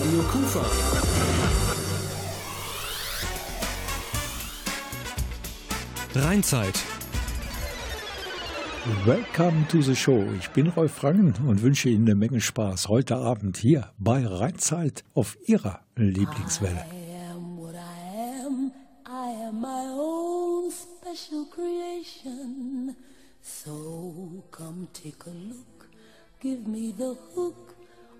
Radio Kufa. Rheinzeit. Welcome to the show. Ich bin Rolf Rangen und wünsche Ihnen eine Menge Spaß heute Abend hier bei Rheinzeit auf Ihrer Lieblingswelle. I am what I am. I am my own special creation. So come take a look. Give me the hook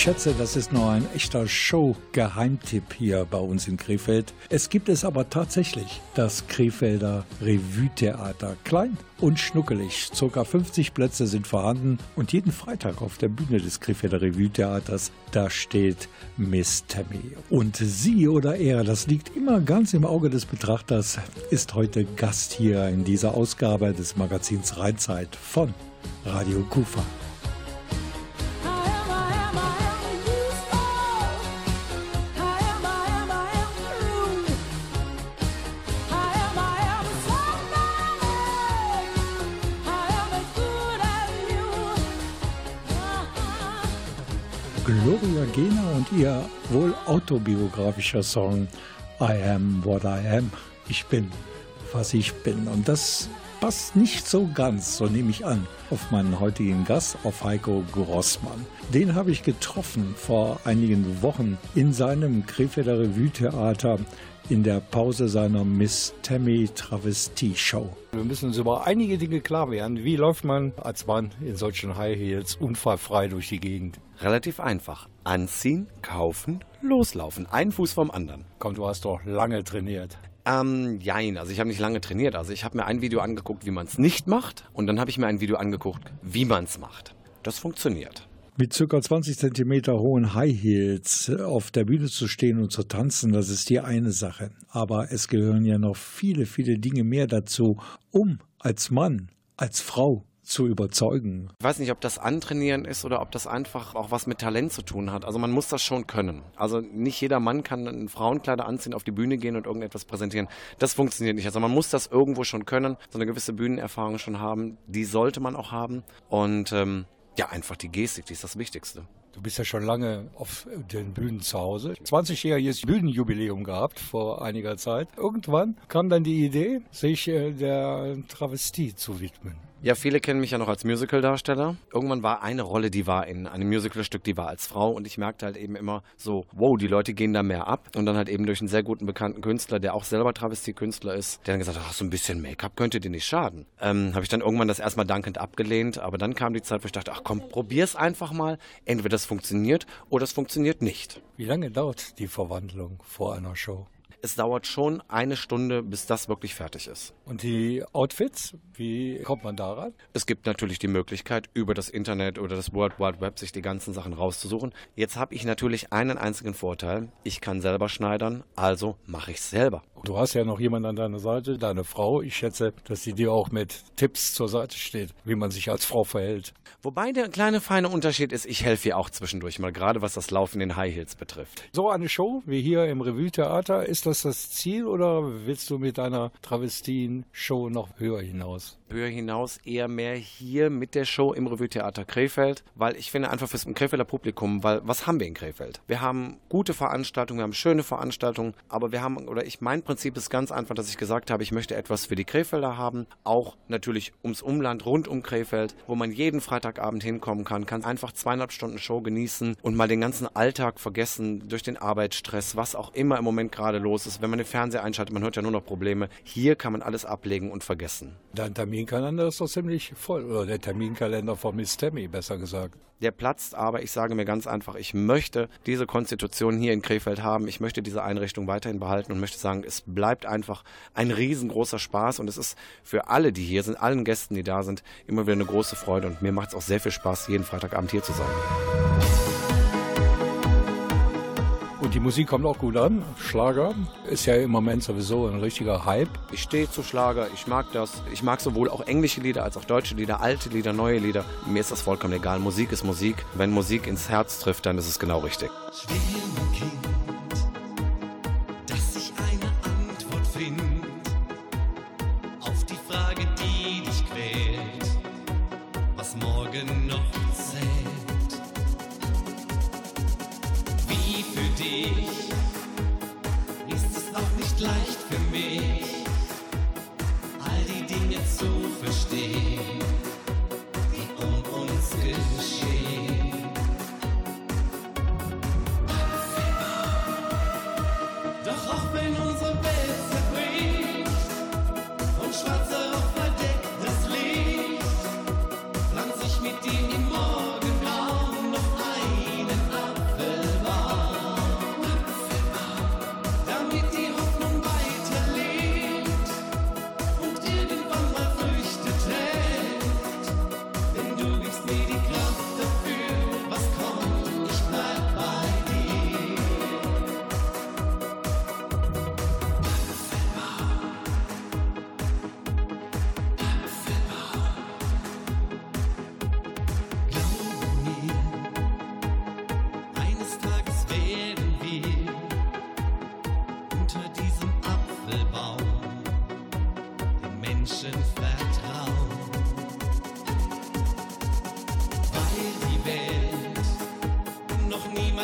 schätze, das ist noch ein echter Show-Geheimtipp hier bei uns in Krefeld. Es gibt es aber tatsächlich, das Krefelder Revue-Theater. Klein und schnuckelig. Circa 50 Plätze sind vorhanden und jeden Freitag auf der Bühne des Krefelder Revue-Theaters, da steht Miss Tammy. Und sie oder er, das liegt immer ganz im Auge des Betrachters, ist heute Gast hier in dieser Ausgabe des Magazins Rheinzeit von Radio Kufa. Autobiografischer Song I Am What I Am. Ich bin, was ich bin. Und das passt nicht so ganz, so nehme ich an, auf meinen heutigen Gast, auf Heiko Grossmann. Den habe ich getroffen vor einigen Wochen in seinem Krefelder Revue-Theater in der Pause seiner Miss Tammy Travestie Show. Wir müssen uns über einige Dinge klar werden. Wie läuft man als Mann in solchen High Heels unfallfrei durch die Gegend? Relativ einfach. Anziehen, kaufen, loslaufen. Ein Fuß vom anderen. Komm, du hast doch lange trainiert. Ähm, jein, also ich habe nicht lange trainiert. Also ich habe mir ein Video angeguckt, wie man es nicht macht. Und dann habe ich mir ein Video angeguckt, wie man es macht. Das funktioniert. Mit ca. 20 cm hohen High Heels auf der Bühne zu stehen und zu tanzen, das ist die eine Sache. Aber es gehören ja noch viele, viele Dinge mehr dazu, um als Mann, als Frau zu überzeugen. Ich weiß nicht, ob das Antrainieren ist oder ob das einfach auch was mit Talent zu tun hat. Also man muss das schon können. Also nicht jeder Mann kann ein Frauenkleider anziehen, auf die Bühne gehen und irgendetwas präsentieren. Das funktioniert nicht. Also man muss das irgendwo schon können, so eine gewisse Bühnenerfahrung schon haben. Die sollte man auch haben. Und ähm, ja, einfach die Gestik, die ist das Wichtigste. Du bist ja schon lange auf den Bühnen zu Hause. 20-jähriges Bühnenjubiläum gehabt vor einiger Zeit. Irgendwann kam dann die Idee, sich äh, der Travestie zu widmen. Ja, viele kennen mich ja noch als Musical-Darsteller. Irgendwann war eine Rolle, die war in einem Musicalstück, die war als Frau und ich merkte halt eben immer so, wow, die Leute gehen da mehr ab. Und dann halt eben durch einen sehr guten bekannten Künstler, der auch selber Travestie-Künstler ist, der dann gesagt hat, ach, so ein bisschen Make-up könnte dir nicht schaden. Ähm, Habe ich dann irgendwann das erstmal dankend abgelehnt, aber dann kam die Zeit, wo ich dachte, ach komm, probier's einfach mal. Entweder das funktioniert oder es funktioniert nicht. Wie lange dauert die Verwandlung vor einer Show? Es dauert schon eine Stunde, bis das wirklich fertig ist. Und die Outfits, wie kommt man daran? Es gibt natürlich die Möglichkeit, über das Internet oder das World Wide Web sich die ganzen Sachen rauszusuchen. Jetzt habe ich natürlich einen einzigen Vorteil. Ich kann selber schneidern, also mache ich es selber. Du hast ja noch jemanden an deiner Seite, deine Frau. Ich schätze, dass sie dir auch mit Tipps zur Seite steht, wie man sich als Frau verhält. Wobei der kleine feine Unterschied ist, ich helfe ihr auch zwischendurch mal, gerade was das Laufen in High Heels betrifft. So eine Show wie hier im Revue-Theater, ist das das Ziel oder willst du mit deiner Travestien-Show noch höher hinaus? Höher hinaus eher mehr hier mit der Show im Revue-Theater Krefeld, weil ich finde einfach fürs Krefelder Publikum, weil was haben wir in Krefeld? Wir haben gute Veranstaltungen, wir haben schöne Veranstaltungen, aber wir haben, oder ich, mein Prinzip ist ganz einfach, dass ich gesagt habe, ich möchte etwas für die Krefelder haben, auch natürlich ums Umland rund um Krefeld, wo man jeden Freitagabend hinkommen kann, kann einfach zweieinhalb Stunden Show genießen und mal den ganzen Alltag vergessen durch den Arbeitsstress, was auch immer im Moment gerade los ist. Wenn man den Fernseher einschaltet, man hört ja nur noch Probleme. Hier kann man alles ablegen und vergessen. Dein Terminkalender ist doch ziemlich voll, oder der Terminkalender von Miss Tammy, besser gesagt. Der platzt, aber ich sage mir ganz einfach, ich möchte diese Konstitution hier in Krefeld haben. Ich möchte diese Einrichtung weiterhin behalten und möchte sagen, es bleibt einfach ein riesengroßer Spaß und es ist für alle, die hier sind, allen Gästen, die da sind, immer wieder eine große Freude und mir macht es auch sehr viel Spaß, jeden Freitagabend hier zu sein. Und die Musik kommt auch gut an. Schlager ist ja im Moment sowieso ein richtiger Hype. Ich stehe zu Schlager, ich mag das. Ich mag sowohl auch englische Lieder als auch deutsche Lieder, alte Lieder, neue Lieder. Mir ist das vollkommen egal. Musik ist Musik. Wenn Musik ins Herz trifft, dann ist es genau richtig. Kind,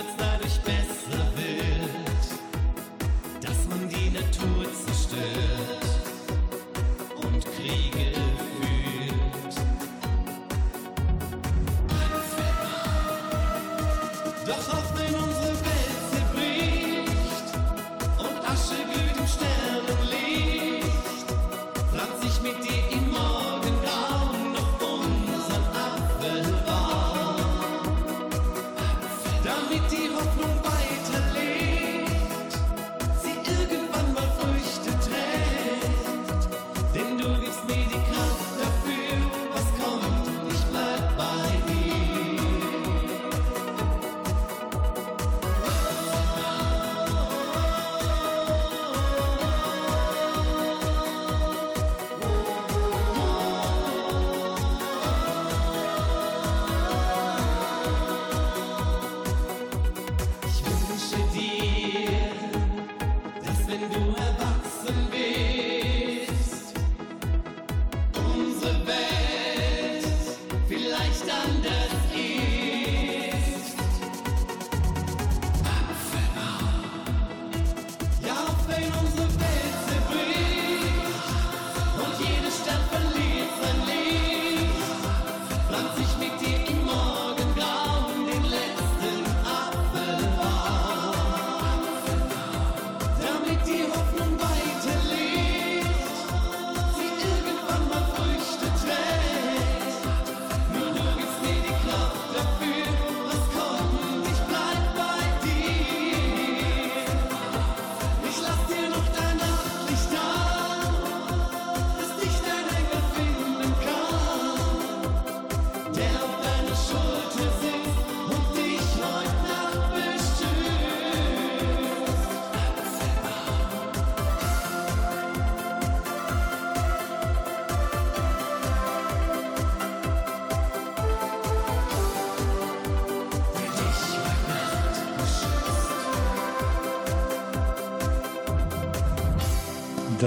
noch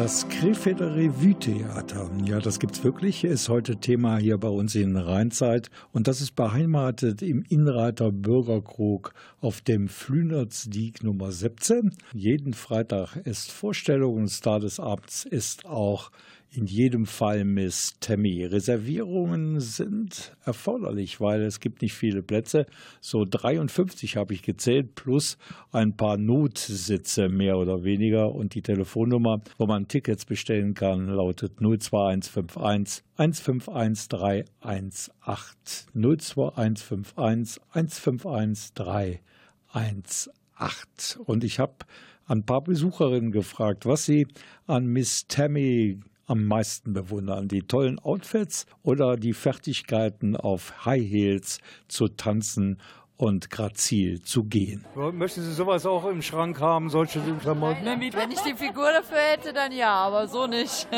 Das Krefelder Revue-Theater, ja, das gibt's wirklich, ist heute Thema hier bei uns in Rheinzeit. Und das ist beheimatet im Innreiter Bürgerkrug auf dem Flünertsdiek Nummer 17. Jeden Freitag ist Vorstellung und Star des Abends ist auch in jedem Fall Miss Tammy. Reservierungen sind erforderlich, weil es gibt nicht viele Plätze. So 53 habe ich gezählt, plus ein paar Notsitze mehr oder weniger. Und die Telefonnummer, wo man Tickets bestellen kann, lautet 02151 151 318. 02151 151 318. Und ich habe ein paar Besucherinnen gefragt, was sie an Miss Tammy am meisten bewundern? Die tollen Outfits oder die Fertigkeiten auf High Heels zu tanzen und grazil zu gehen? Möchten Sie sowas auch im Schrank haben, solche Klamotten? Wenn ich die Figur dafür hätte, dann ja, aber so nicht.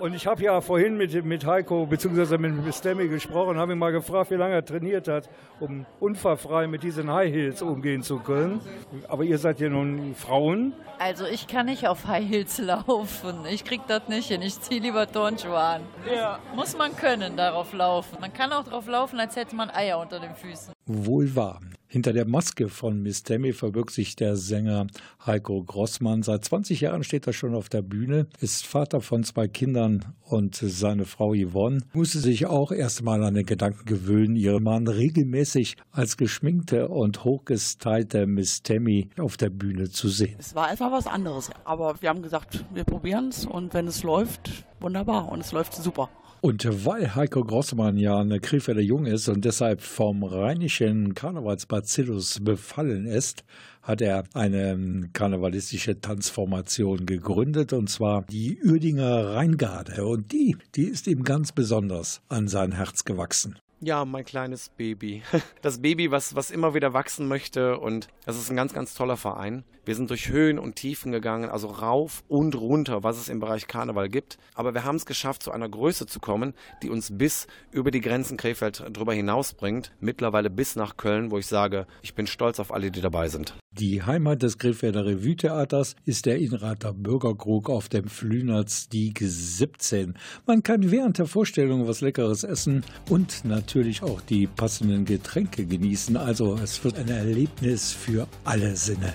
Und ich habe ja vorhin mit, mit Heiko bzw. mit Stemmy gesprochen, habe ihn mal gefragt, wie lange er trainiert hat, um unfallfrei mit diesen High Heels umgehen zu können. Aber ihr seid ja nun Frauen. Also ich kann nicht auf High Heels laufen. Ich krieg das nicht hin. Ich ziehe lieber Turnschuhe an. Ja. Muss man können, darauf laufen. Man kann auch darauf laufen, als hätte man Eier unter den Füßen. Wohl wahr. Hinter der Maske von Miss Tammy verbirgt sich der Sänger Heiko Grossmann. Seit 20 Jahren steht er schon auf der Bühne, ist Vater von zwei Kindern und seine Frau Yvonne musste sich auch erst mal an den Gedanken gewöhnen, ihren Mann regelmäßig als geschminkte und hochgestylte Miss Tammy auf der Bühne zu sehen. Es war einfach was anderes. Aber wir haben gesagt, wir probieren es und wenn es läuft, wunderbar. Und es läuft super. Und weil Heiko Grossmann ja eine Krefelder Jung ist und deshalb vom rheinischen Karnevalsbacillus befallen ist, hat er eine karnevalistische Tanzformation gegründet, und zwar die Uerdinger Rheingarde. Und die, die ist ihm ganz besonders an sein Herz gewachsen. Ja, mein kleines Baby. Das Baby, was, was immer wieder wachsen möchte. Und das ist ein ganz, ganz toller Verein. Wir sind durch Höhen und Tiefen gegangen, also rauf und runter, was es im Bereich Karneval gibt. Aber wir haben es geschafft, zu einer Größe zu kommen, die uns bis über die Grenzen Krefeld drüber hinaus bringt. Mittlerweile bis nach Köln, wo ich sage, ich bin stolz auf alle, die dabei sind. Die Heimat des Krefelder Revue-Theaters ist der Inrater Bürgerkrug auf dem Flünerstieg 17. Man kann während der Vorstellung was Leckeres essen und natürlich auch die passenden Getränke genießen. Also es wird ein Erlebnis für alle Sinne.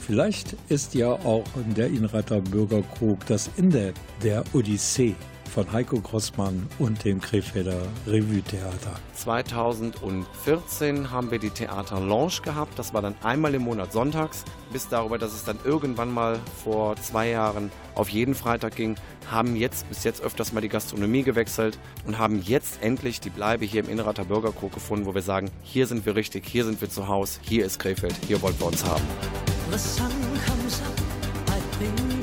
Vielleicht ist ja auch der Inrater Bürgerkrug das Ende der Odyssee von Heiko Grossmann und dem Krefelder Revue-Theater. 2014 haben wir die Theater Lounge gehabt. Das war dann einmal im Monat sonntags. Bis darüber, dass es dann irgendwann mal vor zwei Jahren auf jeden Freitag ging, haben jetzt bis jetzt öfters mal die Gastronomie gewechselt und haben jetzt endlich die Bleibe hier im Innerater Bürgerkrug gefunden, wo wir sagen, hier sind wir richtig, hier sind wir zu Hause, hier ist Krefeld, hier wollen wir uns haben. The sun comes up, I think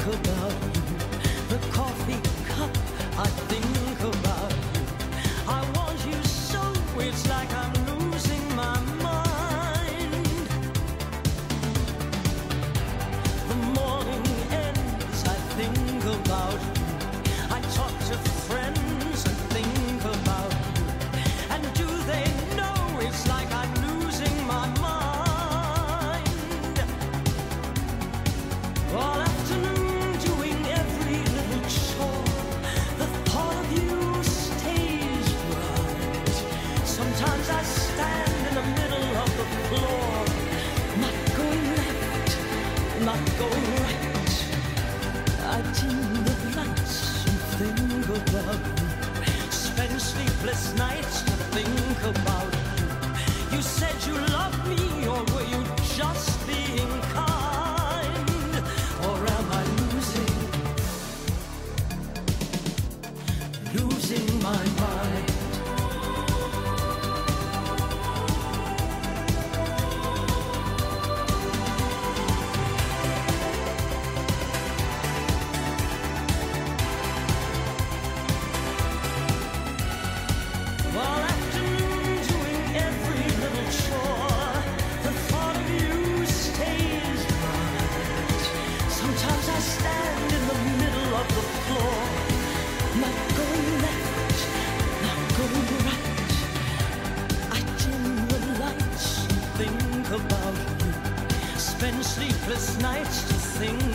sleepless nights to think about you. You said you loved nights to think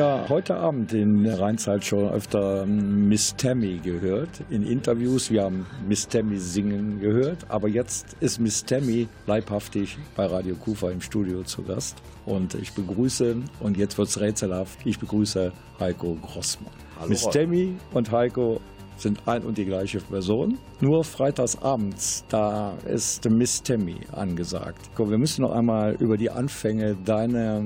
haben ja heute Abend in der Rheinzeit schon öfter Miss Tammy gehört in Interviews. Wir haben Miss Tammy singen gehört, aber jetzt ist Miss Tammy leibhaftig bei Radio Kufa im Studio zu Gast. Und ich begrüße, und jetzt wird's rätselhaft, ich begrüße Heiko Grossmann. Hallo, Miss. Tammy und Heiko sind ein und die gleiche Person. Nur freitags abends, da ist Miss Tammy angesagt. Komm, wir müssen noch einmal über die Anfänge deiner,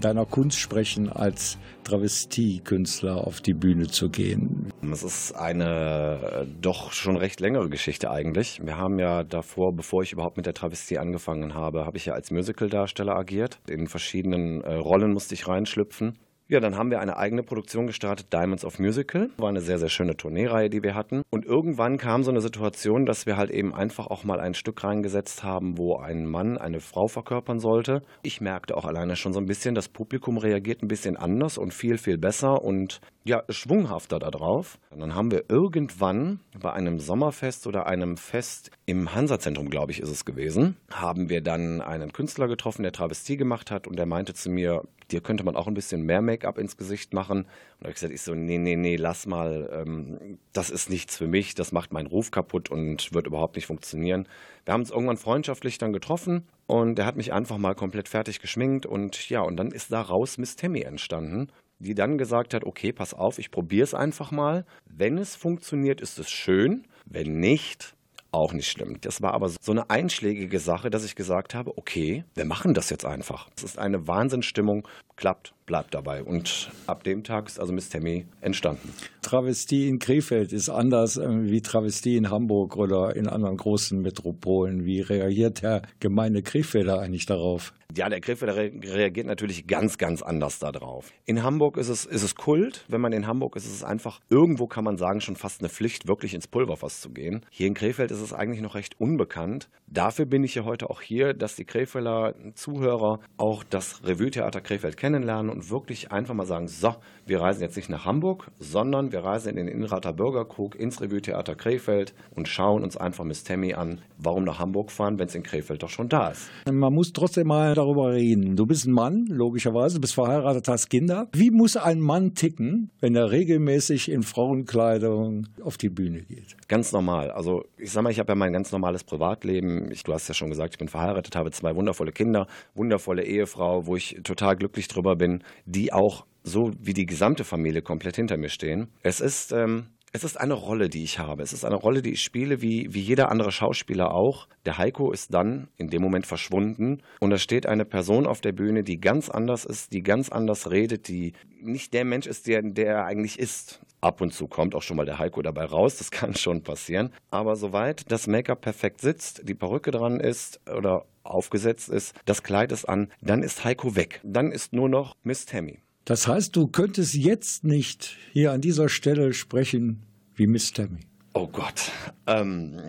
deiner Kunst sprechen, als Travestiekünstler auf die Bühne zu gehen. Es ist eine äh, doch schon recht längere Geschichte eigentlich. Wir haben ja davor, bevor ich überhaupt mit der Travestie angefangen habe, habe ich ja als Musicaldarsteller agiert. In verschiedenen äh, Rollen musste ich reinschlüpfen. Ja, dann haben wir eine eigene Produktion gestartet, Diamonds of Musical. War eine sehr, sehr schöne Tourneereihe, die wir hatten. Und irgendwann kam so eine Situation, dass wir halt eben einfach auch mal ein Stück reingesetzt haben, wo ein Mann eine Frau verkörpern sollte. Ich merkte auch alleine schon so ein bisschen, das Publikum reagiert ein bisschen anders und viel, viel besser und ja, schwunghafter darauf. Und dann haben wir irgendwann bei einem Sommerfest oder einem Fest im Hansa-Zentrum, glaube ich, ist es gewesen, haben wir dann einen Künstler getroffen, der Travestie gemacht hat und der meinte zu mir, dir könnte man auch ein bisschen mehr Make-up ins Gesicht machen. Und da habe ich gesagt, ich so, nee, nee, nee, lass mal, ähm, das ist nichts für mich, das macht meinen Ruf kaputt und wird überhaupt nicht funktionieren. Wir haben uns irgendwann freundschaftlich dann getroffen und er hat mich einfach mal komplett fertig geschminkt und ja, und dann ist daraus Miss Tammy entstanden die dann gesagt hat, okay, pass auf, ich probiere es einfach mal. Wenn es funktioniert, ist es schön. Wenn nicht, auch nicht schlimm. Das war aber so eine einschlägige Sache, dass ich gesagt habe, okay, wir machen das jetzt einfach. Es ist eine Wahnsinnsstimmung, klappt, bleibt dabei. Und ab dem Tag ist also Miss Tammy entstanden. Travestie in Krefeld ist anders äh, wie Travestie in Hamburg oder in anderen großen Metropolen. Wie reagiert der gemeine Krefelder eigentlich darauf? Ja, der Krefelder re reagiert natürlich ganz, ganz anders darauf. In Hamburg ist es, ist es Kult. Wenn man in Hamburg ist, ist es einfach, irgendwo kann man sagen, schon fast eine Pflicht, wirklich ins Pulverfass zu gehen. Hier in Krefeld ist es eigentlich noch recht unbekannt. Dafür bin ich ja heute auch hier, dass die Krefelder Zuhörer auch das Revue-Theater Krefeld kennenlernen und wirklich einfach mal sagen, so, wir reisen jetzt nicht nach Hamburg, sondern wir reisen in den Innenrater Bürgerkrug ins Revue-Theater Krefeld und schauen uns einfach Miss Tammy an. Warum nach Hamburg fahren, wenn es in Krefeld doch schon da ist? Man muss trotzdem mal darüber reden. Du bist ein Mann, logischerweise, bist verheiratet, hast Kinder. Wie muss ein Mann ticken, wenn er regelmäßig in Frauenkleidung auf die Bühne geht? Ganz normal. Also ich sag mal, ich habe ja mein ganz normales Privatleben. Ich, du hast ja schon gesagt, ich bin verheiratet, habe zwei wundervolle Kinder, wundervolle Ehefrau, wo ich total glücklich drüber bin, die auch so wie die gesamte Familie komplett hinter mir stehen. Es ist ähm, es ist eine Rolle, die ich habe. Es ist eine Rolle, die ich spiele, wie, wie jeder andere Schauspieler auch. Der Heiko ist dann in dem Moment verschwunden und da steht eine Person auf der Bühne, die ganz anders ist, die ganz anders redet, die nicht der Mensch ist, der, der er eigentlich ist. Ab und zu kommt auch schon mal der Heiko dabei raus, das kann schon passieren. Aber soweit das Make-up perfekt sitzt, die Perücke dran ist oder aufgesetzt ist, das Kleid ist an, dann ist Heiko weg. Dann ist nur noch Miss Tammy. Das heißt, du könntest jetzt nicht hier an dieser Stelle sprechen wie Miss Tammy. Oh Gott. Ähm,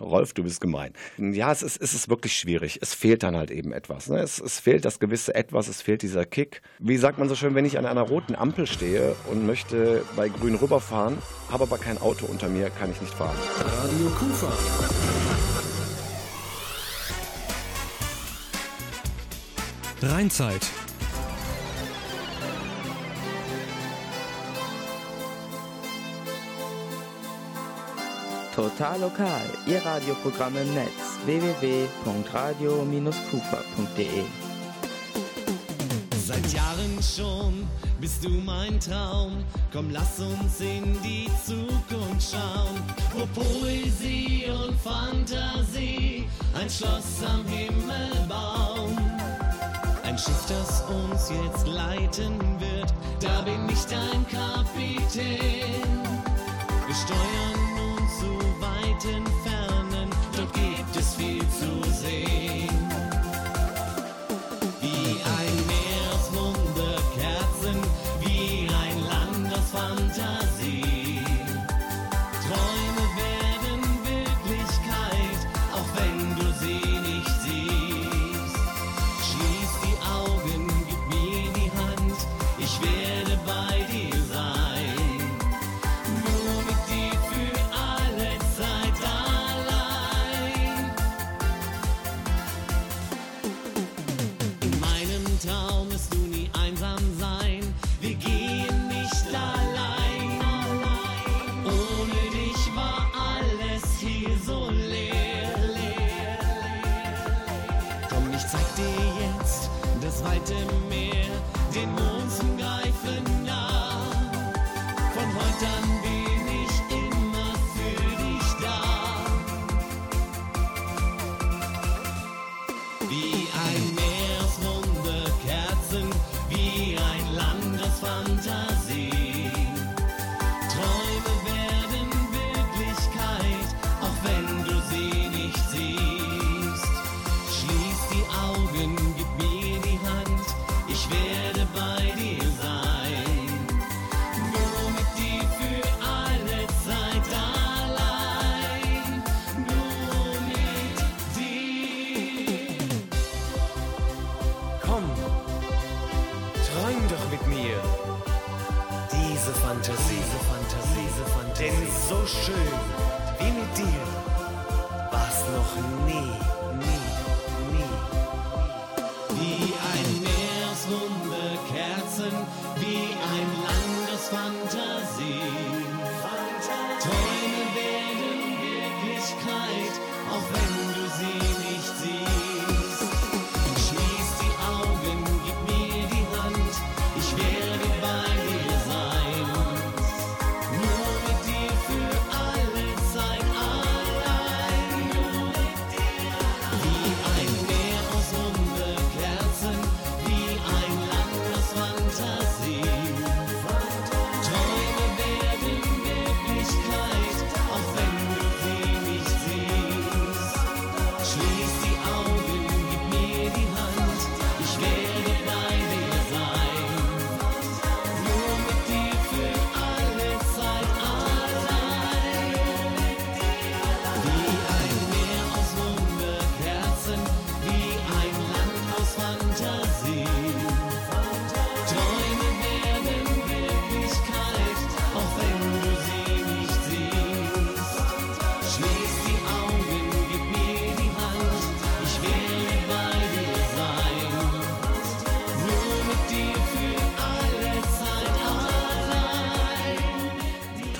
Rolf, du bist gemein. Ja, es ist, es ist wirklich schwierig. Es fehlt dann halt eben etwas. Ne? Es, es fehlt das gewisse Etwas, es fehlt dieser Kick. Wie sagt man so schön, wenn ich an einer roten Ampel stehe und möchte bei grün rüberfahren, habe aber kein Auto unter mir, kann ich nicht fahren. Radio Kufa. Rheinzeit. Total lokal, Ihr Radioprogramm im Netz www.radio-kufa.de Seit Jahren schon bist du mein Traum. Komm, lass uns in die Zukunft schauen. Wo Poesie und Fantasie ein Schloss am Himmel bauen. Ein Schiff, das uns jetzt leiten wird, da bin ich dein Kapitän. Wir steuern weiten Fernen, dort gibt es viel zu sehen.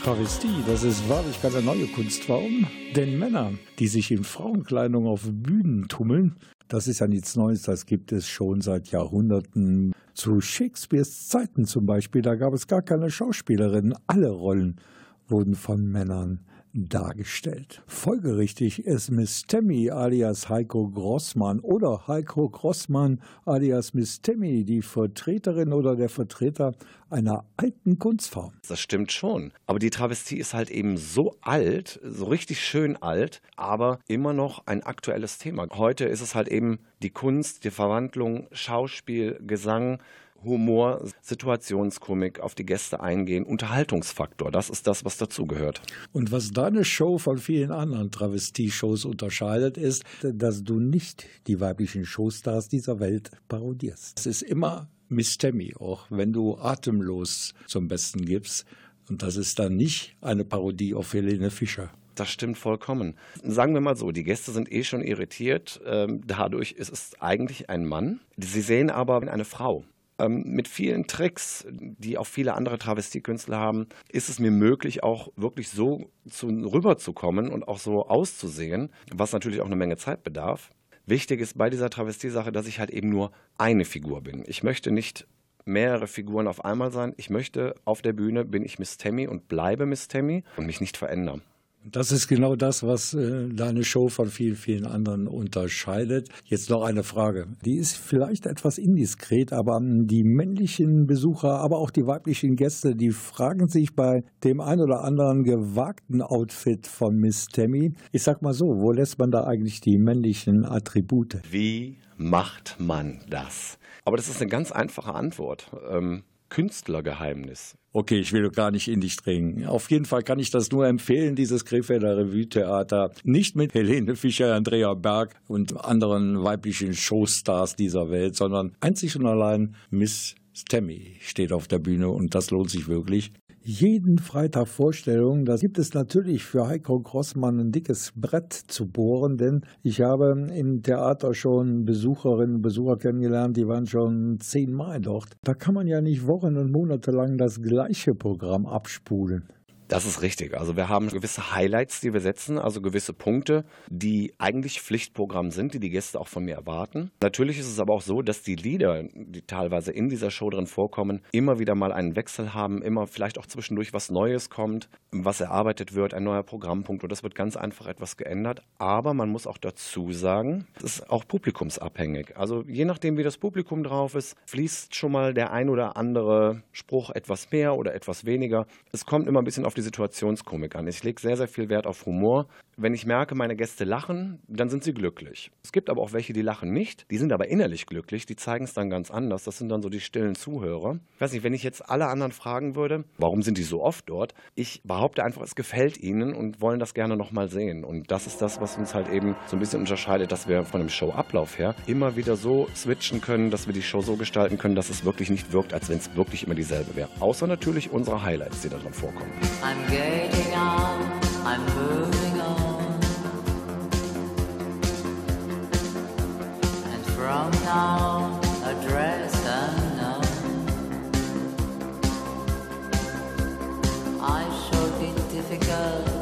Travestie, das ist wahrlich keine neue Kunstform. Denn Männer, die sich in Frauenkleidung auf Bühnen tummeln, das ist ja nichts Neues, das gibt es schon seit Jahrhunderten. Zu Shakespeares Zeiten zum Beispiel, da gab es gar keine Schauspielerinnen. Alle Rollen wurden von Männern dargestellt. Folgerichtig ist Miss Tammy alias Heiko Grossmann oder Heiko Grossmann alias Miss Tammy die Vertreterin oder der Vertreter einer alten Kunstform. Das stimmt schon. Aber die Travestie ist halt eben so alt, so richtig schön alt, aber immer noch ein aktuelles Thema. Heute ist es halt eben die Kunst, die Verwandlung, Schauspiel, Gesang, Humor, Situationskomik, auf die Gäste eingehen, Unterhaltungsfaktor. Das ist das, was dazugehört. Und was deine Show von vielen anderen Travestie-Shows unterscheidet, ist, dass du nicht die weiblichen Showstars dieser Welt parodierst. Es ist immer Miss Tammy, auch wenn du atemlos zum Besten gibst. Und das ist dann nicht eine Parodie auf Helene Fischer. Das stimmt vollkommen. Sagen wir mal so, die Gäste sind eh schon irritiert. Ähm, dadurch ist es eigentlich ein Mann. Sie sehen aber eine Frau. Ähm, mit vielen Tricks, die auch viele andere Travestiekünstler haben, ist es mir möglich, auch wirklich so zu, rüberzukommen und auch so auszusehen, was natürlich auch eine Menge Zeit bedarf. Wichtig ist bei dieser Travestiesache, dass ich halt eben nur eine Figur bin. Ich möchte nicht mehrere Figuren auf einmal sein. Ich möchte auf der Bühne bin ich Miss Tammy und bleibe Miss Tammy und mich nicht verändern. Das ist genau das, was äh, deine Show von vielen, vielen anderen unterscheidet. Jetzt noch eine Frage. Die ist vielleicht etwas indiskret, aber die männlichen Besucher, aber auch die weiblichen Gäste, die fragen sich bei dem ein oder anderen gewagten Outfit von Miss Tammy, ich sag mal so, wo lässt man da eigentlich die männlichen Attribute? Wie macht man das? Aber das ist eine ganz einfache Antwort. Ähm, Künstlergeheimnis. Okay, ich will gar nicht in dich dringen. Auf jeden Fall kann ich das nur empfehlen, dieses Krefelder Revue-Theater. Nicht mit Helene Fischer, Andrea Berg und anderen weiblichen Showstars dieser Welt, sondern einzig und allein Miss Stammy steht auf der Bühne und das lohnt sich wirklich. Jeden Freitag Vorstellungen, da gibt es natürlich für Heiko Grossmann ein dickes Brett zu bohren, denn ich habe im Theater schon Besucherinnen und Besucher kennengelernt, die waren schon zehnmal dort. Da kann man ja nicht Wochen und Monate lang das gleiche Programm abspulen. Das ist richtig. Also wir haben gewisse Highlights, die wir setzen, also gewisse Punkte, die eigentlich Pflichtprogramm sind, die die Gäste auch von mir erwarten. Natürlich ist es aber auch so, dass die Lieder, die teilweise in dieser Show drin vorkommen, immer wieder mal einen Wechsel haben, immer vielleicht auch zwischendurch was Neues kommt, was erarbeitet wird, ein neuer Programmpunkt und das wird ganz einfach etwas geändert. Aber man muss auch dazu sagen, es ist auch publikumsabhängig. Also je nachdem, wie das Publikum drauf ist, fließt schon mal der ein oder andere Spruch etwas mehr oder etwas weniger. Es kommt immer ein bisschen auf auf die Situationskomik an. Ich lege sehr, sehr viel Wert auf Humor. Wenn ich merke, meine Gäste lachen, dann sind sie glücklich. Es gibt aber auch welche, die lachen nicht. Die sind aber innerlich glücklich. Die zeigen es dann ganz anders. Das sind dann so die stillen Zuhörer. Ich weiß nicht, wenn ich jetzt alle anderen fragen würde, warum sind die so oft dort? Ich behaupte einfach, es gefällt ihnen und wollen das gerne nochmal sehen. Und das ist das, was uns halt eben so ein bisschen unterscheidet, dass wir von dem Showablauf her immer wieder so switchen können, dass wir die Show so gestalten können, dass es wirklich nicht wirkt, als wenn es wirklich immer dieselbe wäre. Außer natürlich unsere Highlights, die da drin vorkommen. I'm getting on, I'm moving on. And from now, address unknown. I shall be difficult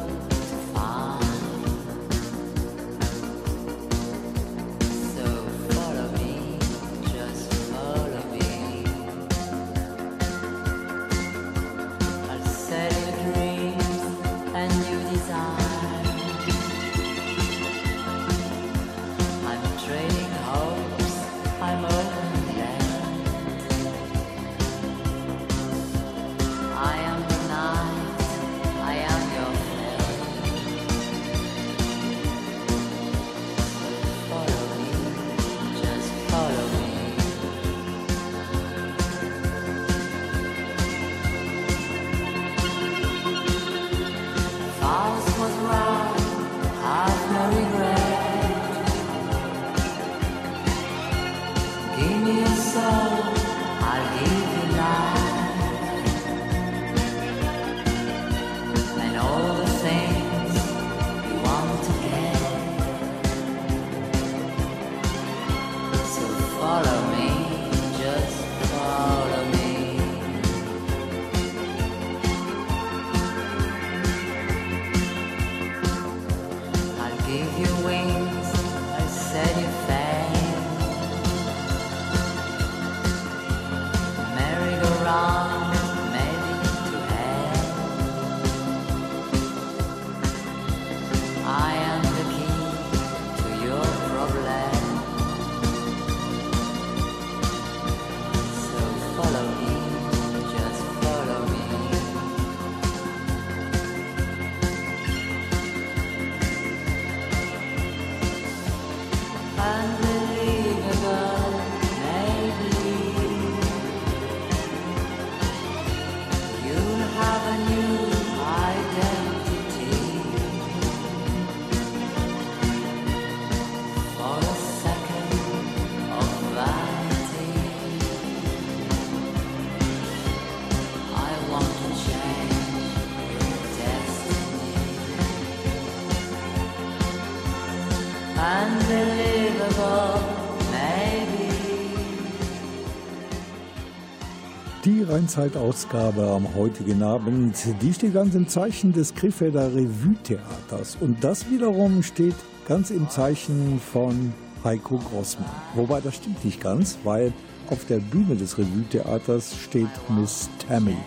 Rheinzeit-Ausgabe am heutigen Abend, die steht ganz im Zeichen des Krefelder Revue-Theaters. Und das wiederum steht ganz im Zeichen von Heiko Grossmann. Wobei das stimmt nicht ganz, weil auf der Bühne des Revue-Theaters steht Miss Tammy.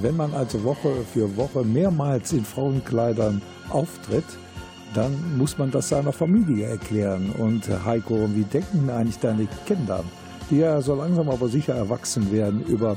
Wenn man also Woche für Woche mehrmals in Frauenkleidern auftritt, dann muss man das seiner Familie erklären. Und Heiko, wie denken eigentlich deine Kinder, die ja so langsam aber sicher erwachsen werden, über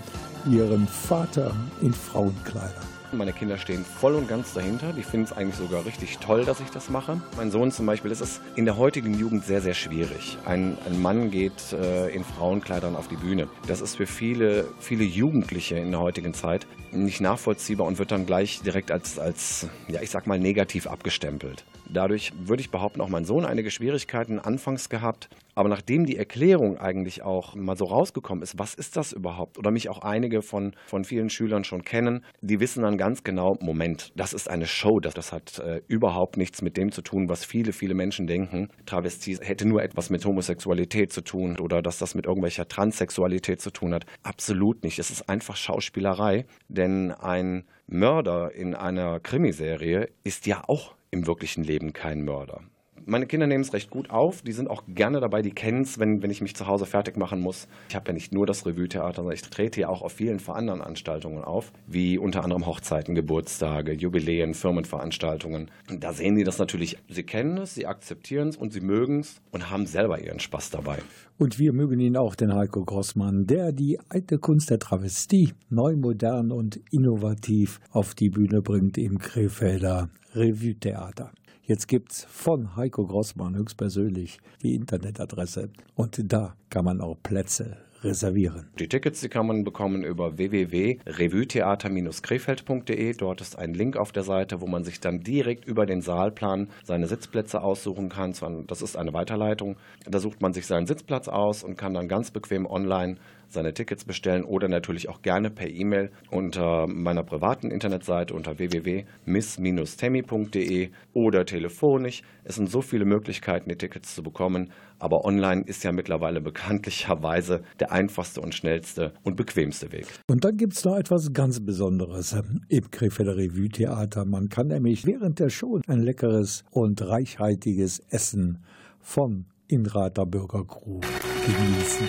ihren Vater in Frauenkleidern? Meine Kinder stehen voll und ganz dahinter. Die finden es eigentlich sogar richtig toll, dass ich das mache. Mein Sohn zum Beispiel, das ist in der heutigen Jugend sehr, sehr schwierig. Ein, ein Mann geht äh, in Frauenkleidern auf die Bühne. Das ist für viele, viele Jugendliche in der heutigen Zeit nicht nachvollziehbar und wird dann gleich direkt als, als ja, ich sag mal, negativ abgestempelt. Dadurch würde ich behaupten, auch mein Sohn einige Schwierigkeiten anfangs gehabt. Aber nachdem die Erklärung eigentlich auch mal so rausgekommen ist, was ist das überhaupt? Oder mich auch einige von, von vielen Schülern schon kennen, die wissen dann ganz genau, Moment, das ist eine Show. Das, das hat äh, überhaupt nichts mit dem zu tun, was viele, viele Menschen denken. Travestie hätte nur etwas mit Homosexualität zu tun oder dass das mit irgendwelcher Transsexualität zu tun hat. Absolut nicht. Es ist einfach Schauspielerei. Denn ein Mörder in einer Krimiserie ist ja auch im wirklichen Leben kein Mörder. Meine Kinder nehmen es recht gut auf. Die sind auch gerne dabei. Die kennen es, wenn, wenn ich mich zu Hause fertig machen muss. Ich habe ja nicht nur das Revue-Theater, sondern ich trete ja auch auf vielen anderen Veranstaltungen auf, wie unter anderem Hochzeiten, Geburtstage, Jubiläen, Firmenveranstaltungen. Da sehen die das natürlich. Sie kennen es, sie akzeptieren es und sie mögen es und haben selber ihren Spaß dabei. Und wir mögen ihn auch, den Heiko Grossmann, der die alte Kunst der Travestie neu, modern und innovativ auf die Bühne bringt im Krefelder Revue-Theater. Jetzt gibt's von Heiko Grossmann höchstpersönlich die Internetadresse und da kann man auch Plätze reservieren. Die Tickets, die kann man bekommen über www.revuetheater-krefeld.de. Dort ist ein Link auf der Seite, wo man sich dann direkt über den Saalplan seine Sitzplätze aussuchen kann. Das ist eine Weiterleitung. Da sucht man sich seinen Sitzplatz aus und kann dann ganz bequem online seine Tickets bestellen oder natürlich auch gerne per E-Mail unter meiner privaten Internetseite unter www.miss-temi.de oder telefonisch. Es sind so viele Möglichkeiten, die Tickets zu bekommen, aber online ist ja mittlerweile bekanntlicherweise der einfachste und schnellste und bequemste Weg. Und dann gibt's noch etwas ganz Besonderes im Krefelder Revue Theater. Man kann nämlich während der Show ein leckeres und reichhaltiges Essen vom Inrater Bürgercrew genießen.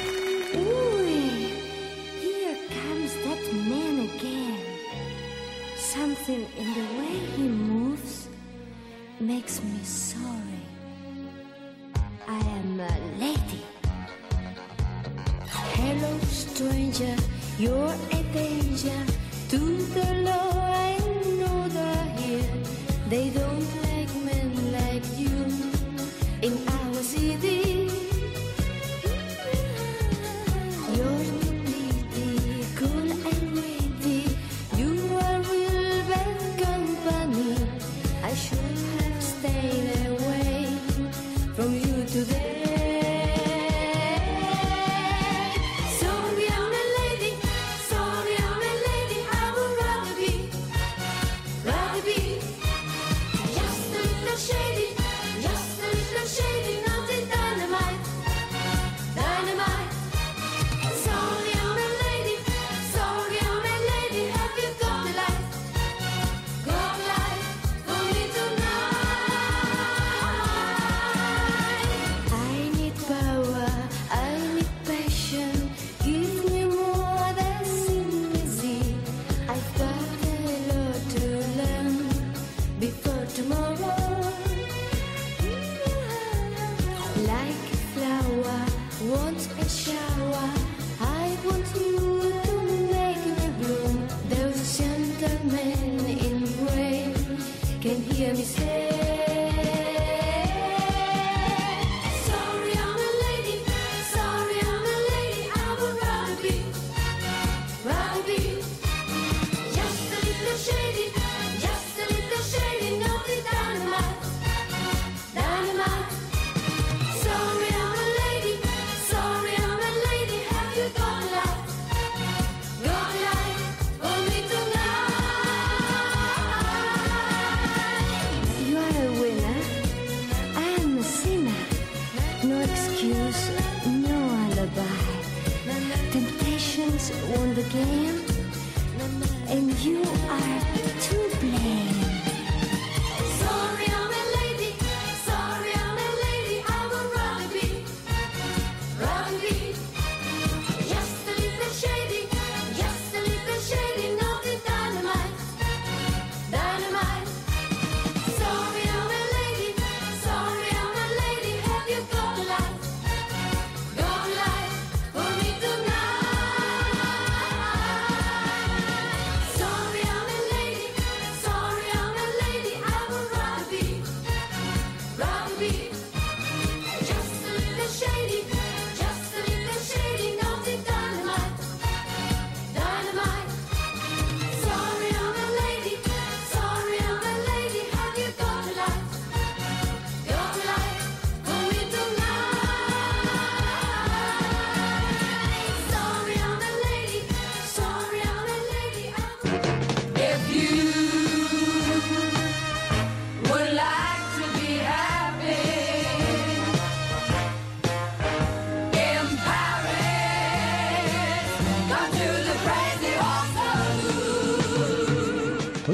Can hear me say. You are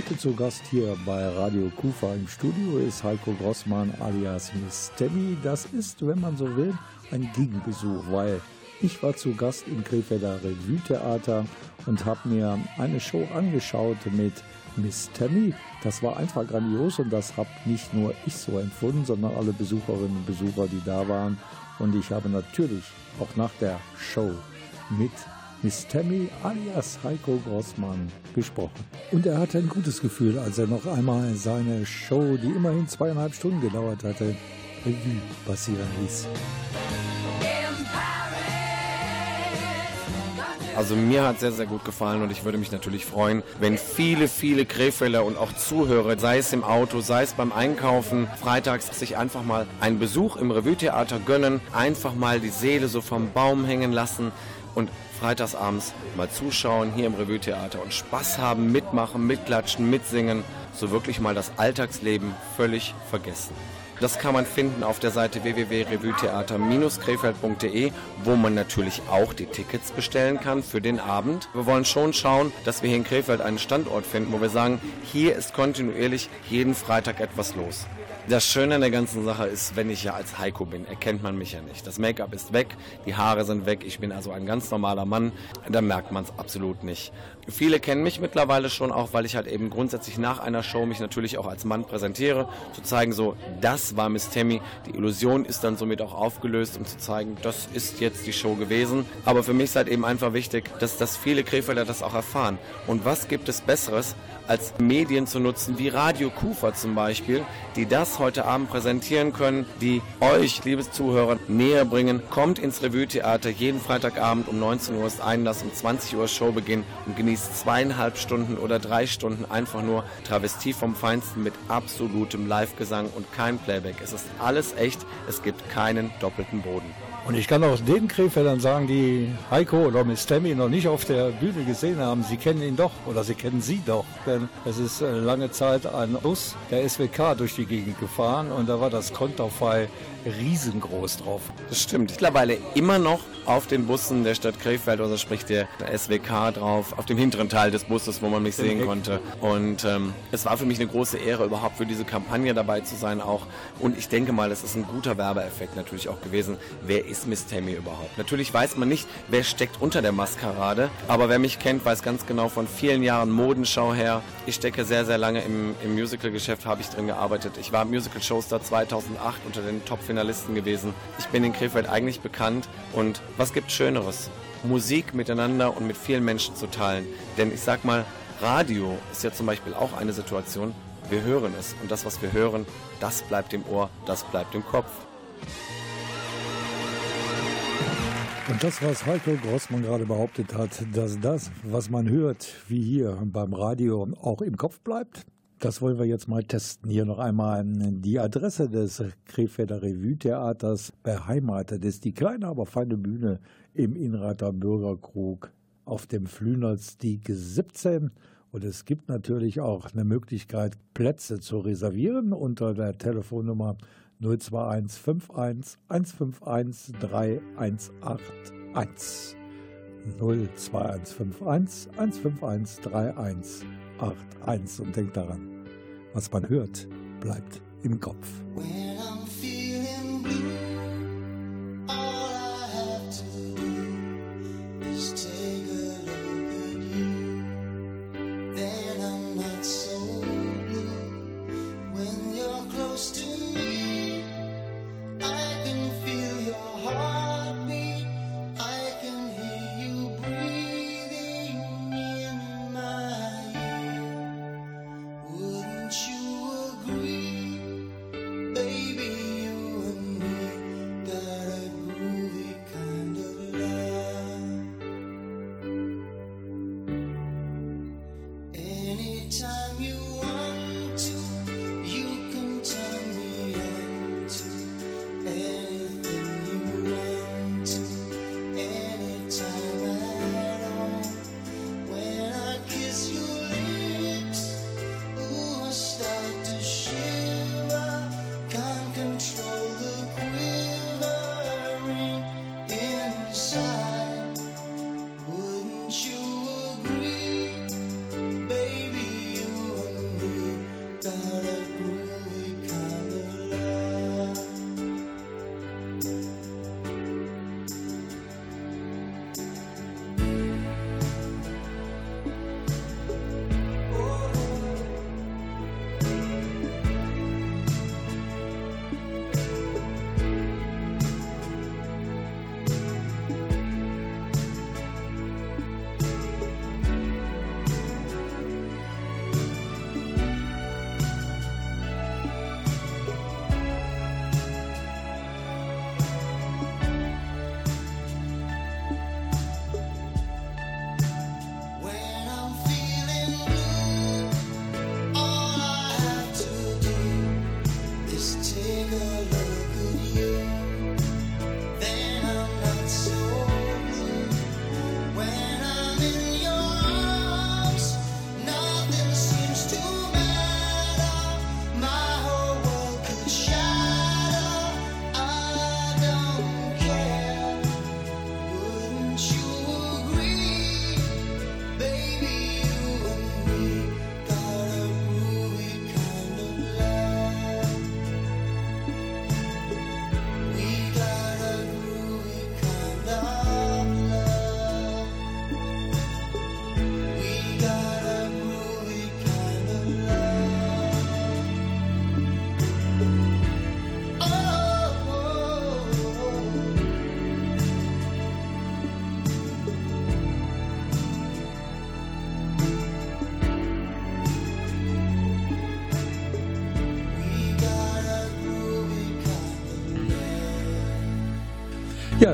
Heute zu Gast hier bei Radio Kufa im Studio ist Heiko Grossmann alias Miss Tammy. Das ist, wenn man so will, ein Gegenbesuch, weil ich war zu Gast im Krefelder Revue Theater und habe mir eine Show angeschaut mit Miss Tammy. Das war einfach grandios und das habe nicht nur ich so empfunden, sondern alle Besucherinnen und Besucher, die da waren. Und ich habe natürlich auch nach der Show mit Miss Tammy alias Heiko Grossmann gesprochen. Und er hatte ein gutes Gefühl, als er noch einmal seine Show, die immerhin zweieinhalb Stunden gedauert hatte, Revue passieren ließ. Also mir hat sehr, sehr gut gefallen und ich würde mich natürlich freuen, wenn viele, viele Krefelder und auch Zuhörer, sei es im Auto, sei es beim Einkaufen, freitags sich einfach mal einen Besuch im Revue-Theater gönnen, einfach mal die Seele so vom Baum hängen lassen und freitagsabends mal zuschauen hier im Revue-Theater und Spaß haben, mitmachen, mitklatschen, mitsingen, so wirklich mal das Alltagsleben völlig vergessen. Das kann man finden auf der Seite www.revuetheater-krefeld.de, wo man natürlich auch die Tickets bestellen kann für den Abend. Wir wollen schon schauen, dass wir hier in Krefeld einen Standort finden, wo wir sagen, hier ist kontinuierlich jeden Freitag etwas los. Das Schöne an der ganzen Sache ist, wenn ich ja als Heiko bin, erkennt man mich ja nicht. Das Make-up ist weg, die Haare sind weg, ich bin also ein ganz normaler Mann, da merkt man es absolut nicht. Viele kennen mich mittlerweile schon auch, weil ich halt eben grundsätzlich nach einer Show mich natürlich auch als Mann präsentiere, zu zeigen so, das war Miss Tammy, die Illusion ist dann somit auch aufgelöst, um zu zeigen, das ist jetzt die Show gewesen. Aber für mich ist halt eben einfach wichtig, dass, dass viele Krefelder das auch erfahren. Und was gibt es Besseres, als Medien zu nutzen, wie Radio Kufa zum Beispiel, die das heute Abend präsentieren können, die euch, liebes Zuhörer, näher bringen. Kommt ins Revue-Theater, jeden Freitagabend um 19 Uhr ist Einlass, um 20 Uhr Showbeginn und genießt zweieinhalb Stunden oder drei Stunden einfach nur Travestie vom Feinsten mit absolutem Live-Gesang und kein Playback. Es ist alles echt, es gibt keinen doppelten Boden. Und ich kann auch den Krefeldern sagen, die Heiko oder Miss Tammy noch nicht auf der Bühne gesehen haben, sie kennen ihn doch oder sie kennen sie doch. Denn es ist äh, lange Zeit ein Bus der SWK durch die Gegend gefahren und da war das Konterfei riesengroß drauf. Das stimmt. Mittlerweile immer noch auf den Bussen der Stadt Krefeld, also sprich der, SWK drauf, auf dem hinteren Teil des Busses, wo man mich sehen konnte. Und ähm, es war für mich eine große Ehre, überhaupt für diese Kampagne dabei zu sein auch. Und ich denke mal, es ist ein guter Werbeeffekt natürlich auch gewesen. Wer ist Miss Tammy überhaupt? Natürlich weiß man nicht, wer steckt unter der Maskerade, aber wer mich kennt, weiß ganz genau von vielen Jahren Modenschau her. Ich stecke sehr, sehr lange im, im Musical-Geschäft, habe ich drin gearbeitet. Ich war Musical-Showstar 2008 unter den Top-Finalisten gewesen. Ich bin in Krefeld eigentlich bekannt und was gibt Schöneres? Musik miteinander und mit vielen Menschen zu teilen. Denn ich sag mal, Radio ist ja zum Beispiel auch eine Situation, wir hören es und das, was wir hören, das bleibt im Ohr, das bleibt im Kopf. Und das, was Heiko Grossmann gerade behauptet hat, dass das, was man hört, wie hier beim Radio, auch im Kopf bleibt, das wollen wir jetzt mal testen. Hier noch einmal die Adresse des Krefelder Revue Theaters beheimatet ist die kleine, aber feine Bühne im Inrater Bürgerkrug auf dem Flünerstieg 17. Und es gibt natürlich auch eine Möglichkeit, Plätze zu reservieren unter der Telefonnummer 02151 151 3181. 02151 151 3181. Und denkt daran, was man hört, bleibt im Kopf. When I'm feeling blue,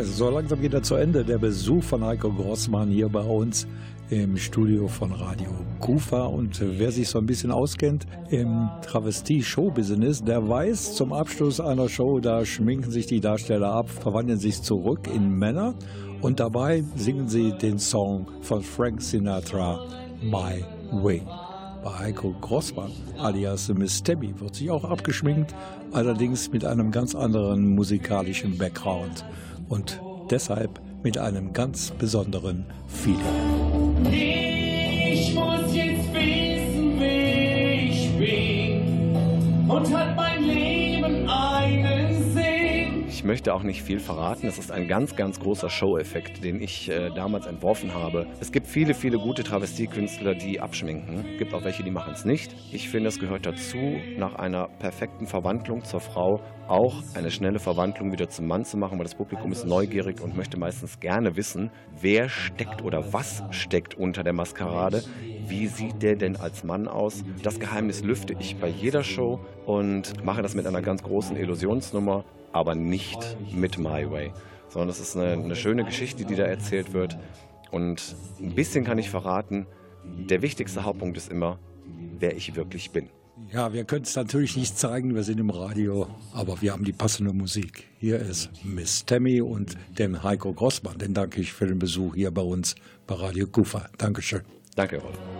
So langsam geht er zu Ende. Der Besuch von Heiko Grossmann hier bei uns im Studio von Radio Kufa. Und wer sich so ein bisschen auskennt im Travestie-Show-Business, der weiß, zum Abschluss einer Show, da schminken sich die Darsteller ab, verwandeln sich zurück in Männer und dabei singen sie den Song von Frank Sinatra, My Way. Bei Heiko Grossmann alias Miss Tabby wird sich auch abgeschminkt, allerdings mit einem ganz anderen musikalischen Background und deshalb mit einem ganz besonderen Feeling. Ich muss jetzt wissen, wer ich bin und hat mein möchte auch nicht viel verraten. Es ist ein ganz, ganz großer Show-Effekt, den ich äh, damals entworfen habe. Es gibt viele, viele gute Travestiekünstler, die abschminken. Es gibt auch welche, die machen es nicht. Ich finde, es gehört dazu, nach einer perfekten Verwandlung zur Frau auch eine schnelle Verwandlung wieder zum Mann zu machen, weil das Publikum ist neugierig und möchte meistens gerne wissen, wer steckt oder was steckt unter der Maskerade. Wie sieht der denn als Mann aus? Das Geheimnis lüfte ich bei jeder Show und mache das mit einer ganz großen Illusionsnummer aber nicht mit My Way, sondern es ist eine, eine schöne Geschichte, die da erzählt wird. Und ein bisschen kann ich verraten, der wichtigste Hauptpunkt ist immer, wer ich wirklich bin. Ja, wir können es natürlich nicht zeigen, wir sind im Radio, aber wir haben die passende Musik. Hier ist Miss Tammy und dem Heiko Grossmann. Den danke ich für den Besuch hier bei uns bei Radio Kufa. Dankeschön. Danke, Rolf.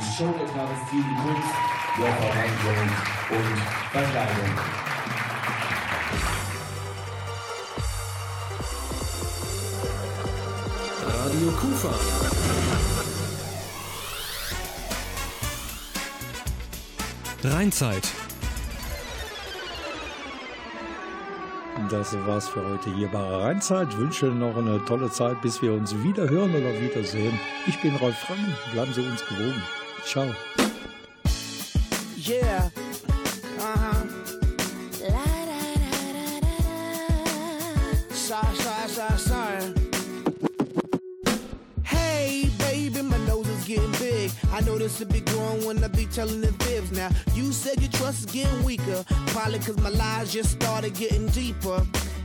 Die Show der Travestie, die Kunst der Verwandlung und Verkleidung. Radio Kufa. Rheinzeit. Das war's für heute hier bei Rheinzeit. Wünsche noch eine tolle Zeit, bis wir uns wieder hören oder wiedersehen. Ich bin Rolf Frank. Bleiben Sie uns gewogen. Ciao. Yeah. Uh-huh. Sorry, sorry, sorry, sorry. Hey, baby, my nose is getting big. I know this will be growing when I be telling the fibs. Now, you said your trust is getting weaker. Probably cause my lies just started getting deeper.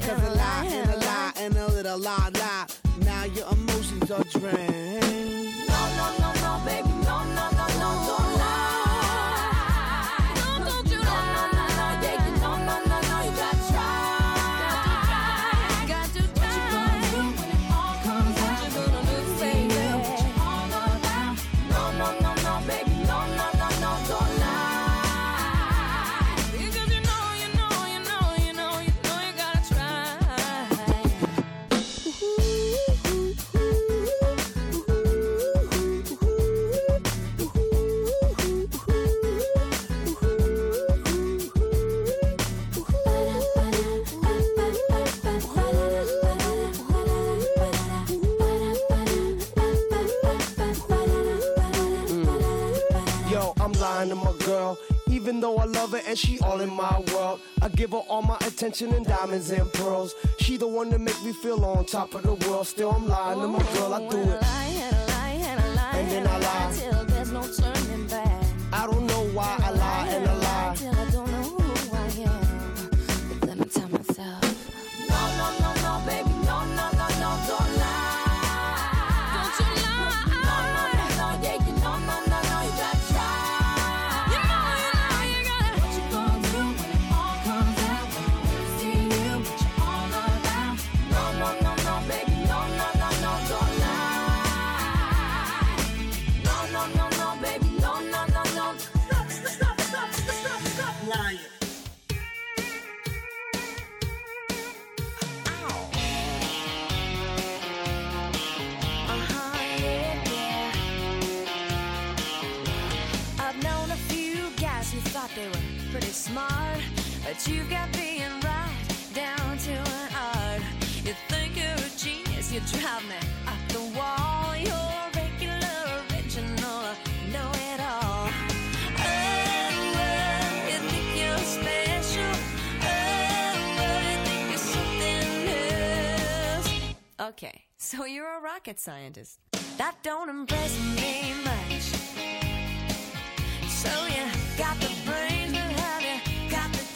Cause a lie and a lie and a little lie lie. Now your emotions are drained. Even though I love her and she all in my world, I give her all my attention and diamonds and pearls. She the one that make me feel on top of the world. Still, I'm lying to my girl. I do it. And then I lie. There's no turning back. I don't know why I lie. But you've got being right down to an art. You think you're a genius, you drive me up the wall. You're regular, original, know it all. Well, you think you're special. Well, you think you're something else. Okay, so you're a rocket scientist. That don't impress me much. So you got the brains,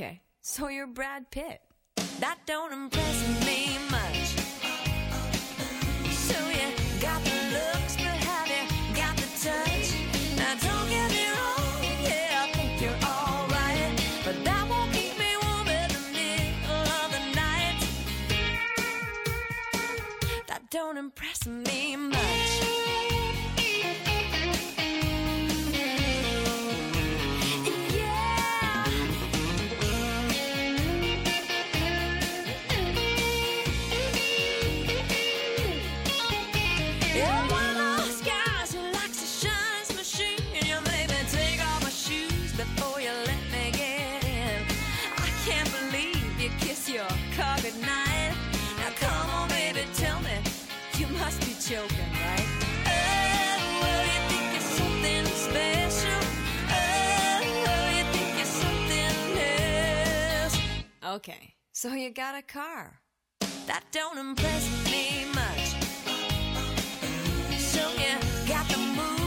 Okay, so you're Brad Pitt. That don't impress me much. So you got the looks, but have you got the touch? Now don't get me wrong, yeah, I think you're alright, but that won't keep me warm in the middle of the night. That don't impress me much. Okay, so you got a car. That don't impress me much. So you got the moves,